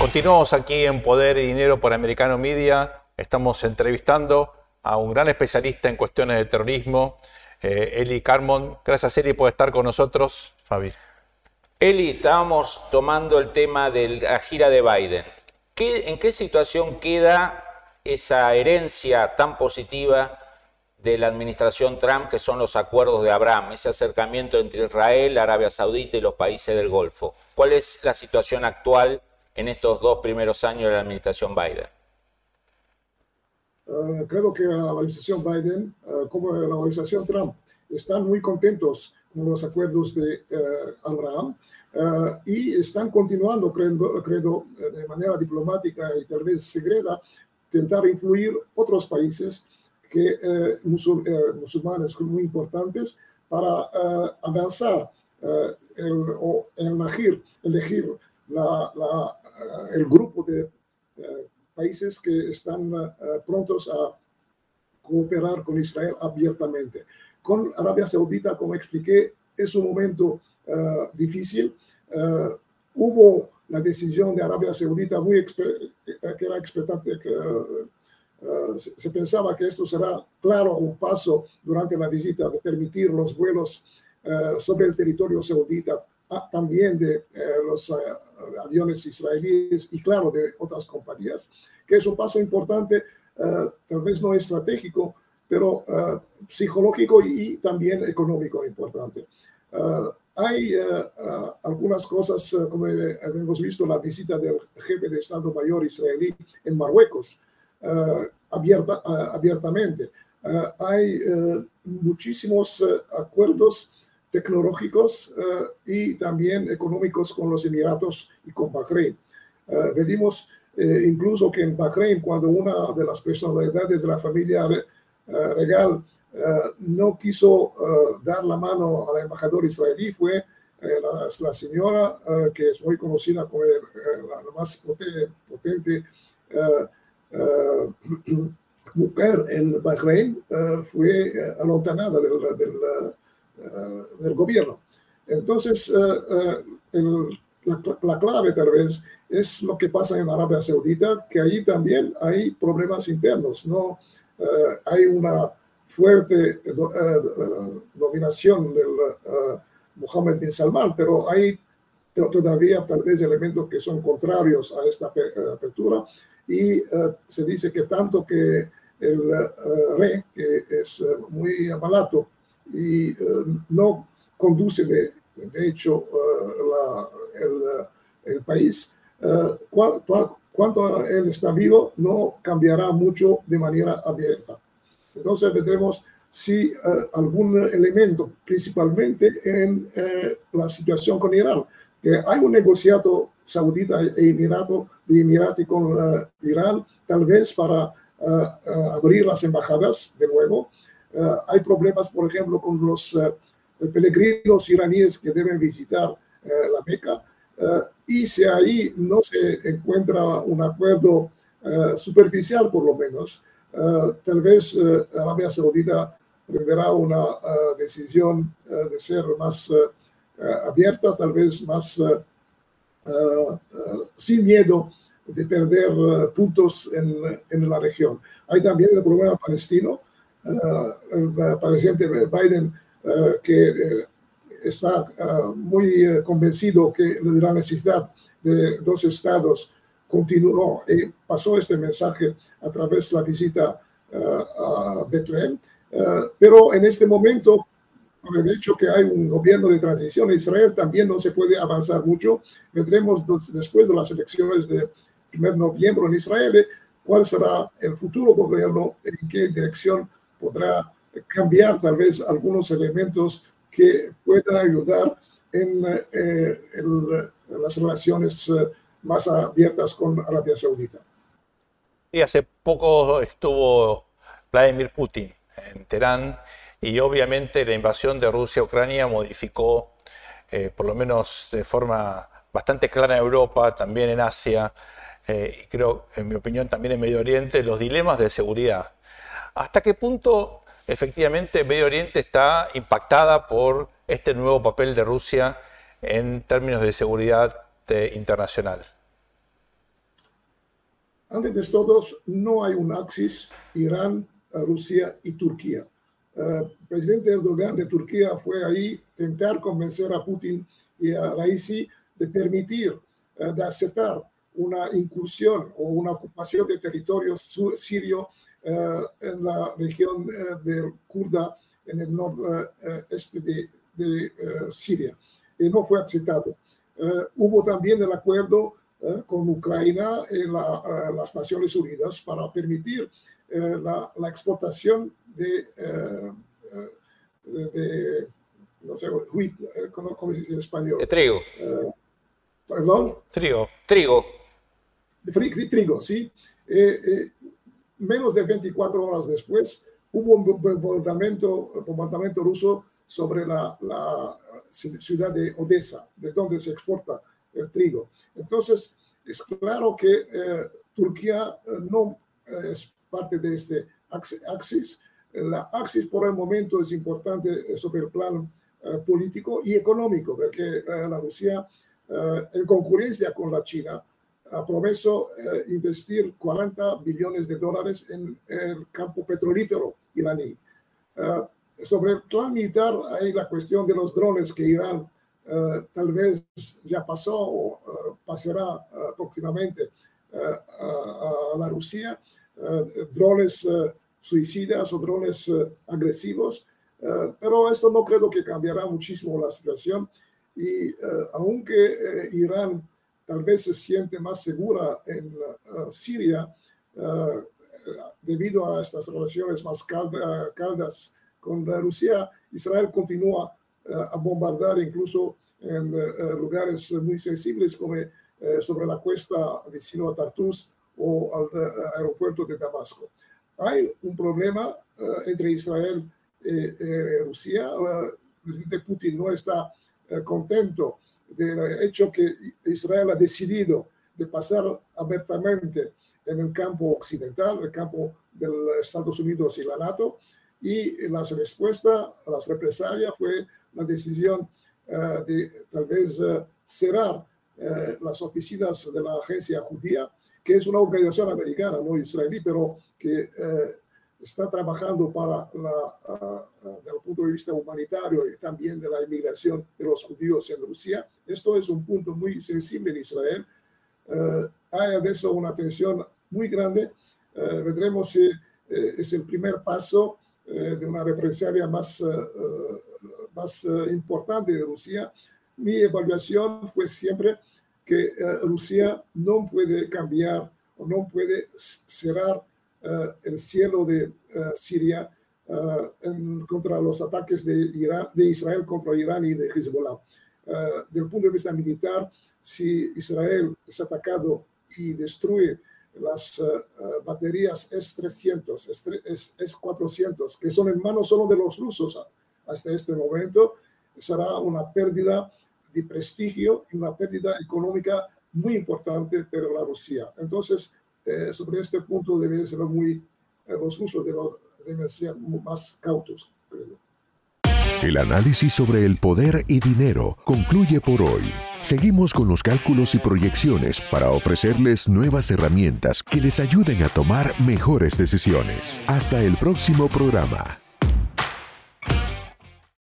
Continuamos aquí en Poder y Dinero por Americano Media. Estamos entrevistando a un gran especialista en cuestiones de terrorismo, eh, Eli Carmon. Gracias, Eli, por estar con nosotros. Fabi. Eli, estábamos tomando el tema de la gira de Biden. ¿En qué situación queda esa herencia tan positiva de la administración Trump, que son los acuerdos de Abraham, ese acercamiento entre Israel, Arabia Saudita y los países del Golfo? ¿Cuál es la situación actual? En estos dos primeros años de la administración Biden? Uh, creo que la administración Biden, uh, como la organización Trump, están muy contentos con los acuerdos de uh, Abraham y están continuando, creo, creo, de manera diplomática y tal vez secreta, intentar influir otros países que, musul musulmanes muy importantes para avanzar el, o elegir, elegir la, la, el grupo de eh, países que están eh, prontos a cooperar con Israel abiertamente. Con Arabia Saudita, como expliqué, es un momento eh, difícil. hubo la decisión de Arabia Saudita muy que era expectante, que, se pensaba que esto será claro un paso durante la visita de permitir los vuelos sobre el territorio saudita Ah, también de eh, los aviones israelíes y claro de otras compañías, que es un paso importante, eh, tal vez no estratégico, pero psicológico y, también económico importante. hay algunas cosas, como hemos visto, la visita del jefe de Estado Mayor israelí en Marruecos, abierta, abiertamente. hay muchísimos acuerdos tecnológicos eh, y también económicos con los Emiratos y con Bahrein. Uh, vedimos eh, incluso que en Bahrein, cuando una de las personalidades de la familia regal no quiso dar la mano al embajador israelí, fue la, señora que es muy conocida como la, más potente, mujer en Bahrein, fue alotanada del eh, del gobierno. Entonces, eh, eh, la, clave tal vez es lo que pasa en Arabia Saudita, que ahí también hay problemas internos, ¿no? hay una fuerte dominación del Mohammed bin Salman, pero hay todavía tal vez elementos que son contrarios a esta apertura y se dice que tanto que el rey, que es muy malato y eh, no conduce de, hecho eh, el, el, país. Eh, cuando él está vivo, no cambiará mucho de manera abierta. Entonces vendremos si algún elemento, principalmente en la situación con Irán, que hay un negociado saudita e emirato, de Emirati con Irán, tal vez para abrir las embajadas de nuevo, eh, hay problemas, por ejemplo, con los eh, peregrinos iraníes que deben visitar eh, la Meca. y si ahí no se encuentra un acuerdo superficial, por lo menos, tal vez Arabia Saudita prenderá una decisión de ser más abierta, tal vez más sin miedo de perder puntos en, en, la región. Hay también el problema palestino, el presidente Biden eh, que eh, está eh, muy convencido que de la necesidad de dos estados continuó y pasó este mensaje a través de la visita a Betlehem. pero en este momento, por el hecho que hay un gobierno de transición en Israel, también no se puede avanzar mucho. Vendremos después de las elecciones de 1 de noviembre en Israel cuál será el futuro gobierno, en qué dirección podrá cambiar tal vez algunos elementos que puedan ayudar en, eh, las relaciones más abiertas con Arabia Saudita. Y hace poco estuvo Vladimir Putin en Teherán y obviamente la invasión de Rusia a Ucrania modificó, eh, por lo menos de forma bastante clara en Europa, también en Asia eh, y creo, en mi opinión, también en Medio Oriente, los dilemas de seguridad. ¿Hasta qué punto efectivamente Medio Oriente está impactada por este nuevo papel de Rusia en términos de seguridad internacional? Antes de todos, no hay un axis Irán, Rusia y Turquía. El eh, presidente Erdogan de Turquía fue ahí intentar convencer a Putin y a Raisi de permitir, eh, de aceptar una incursión o una ocupación de territorio sirio eh, en la región del Kurda, en el nordeste de, de Siria. Y no fue aceptado. hubo también el acuerdo con Ucrania y las Naciones Unidas para permitir la, la, exportación de, eh, de no sé, eh, ¿cómo, ¿cómo, se dice en español? De trigo. Eh, ¿Perdón? Trigo. Trigo. De trigo, sí. Menos de 24 horas después hubo un bombardamiento, bombardamiento ruso sobre la, la, ciudad de Odessa, de donde se exporta el trigo. Entonces, es claro que Turquía no es parte de este axis, la Axis por el momento es importante sobre el plan eh, político y económico, porque eh, la Rusia, eh, en concurrencia con la China, ha prometido investir 40 billones de dólares en el campo petrolífero iraní. sobre el plan militar hay la cuestión de los drones que Irán tal vez ya pasó o pasará próximamente a, la Rusia. drones suicidas o drones eh, agresivos, eh, pero esto no creo que cambiará muchísimo la situación y eh, aunque Irán tal vez se siente más segura en Siria debido a estas relaciones más caldas con Rusia, Israel continúa a bombardear incluso en lugares muy sensibles como sobre la cuesta vecino a Tartus o al aeropuerto de Damasco hay un problema eh, entre Israel y eh, eh, Rusia. el presidente Putin no está contento del hecho que Israel ha decidido de pasar abiertamente en el campo occidental, el campo de Estados Unidos y la NATO, y la respuesta a las represalias fue la decisión de tal vez cerrar las oficinas de la agencia judía que es una organización americana, no israelí, pero que está trabajando para la, desde el punto de vista humanitario y también de la inmigración de los judíos en Rusia. Esto es un punto muy sensible en Israel. Eh, hay de eso una tensión muy grande. Eh, vendremos si es el primer paso de una represalia más, más importante de Rusia. Mi evaluación fue siempre que eh, Rusia no puede cambiar o no puede cerrar eh, el cielo de eh, Siria contra los ataques de, Irán, de Israel contra Irán y de Hezbollah. del punto de vista militar, si Israel es atacado y destruye las baterías S-300, S-400, que son en manos solo de los rusos hasta este momento, será una pérdida de prestigio y una pérdida económica muy importante para la Rusia. Entonces, eh, sobre este punto deben ser muy, eh, deben ser más cautos, creo. El análisis sobre el poder y dinero concluye por hoy. Seguimos con los cálculos y proyecciones para ofrecerles nuevas herramientas que les ayuden a tomar mejores decisiones. Hasta el próximo programa.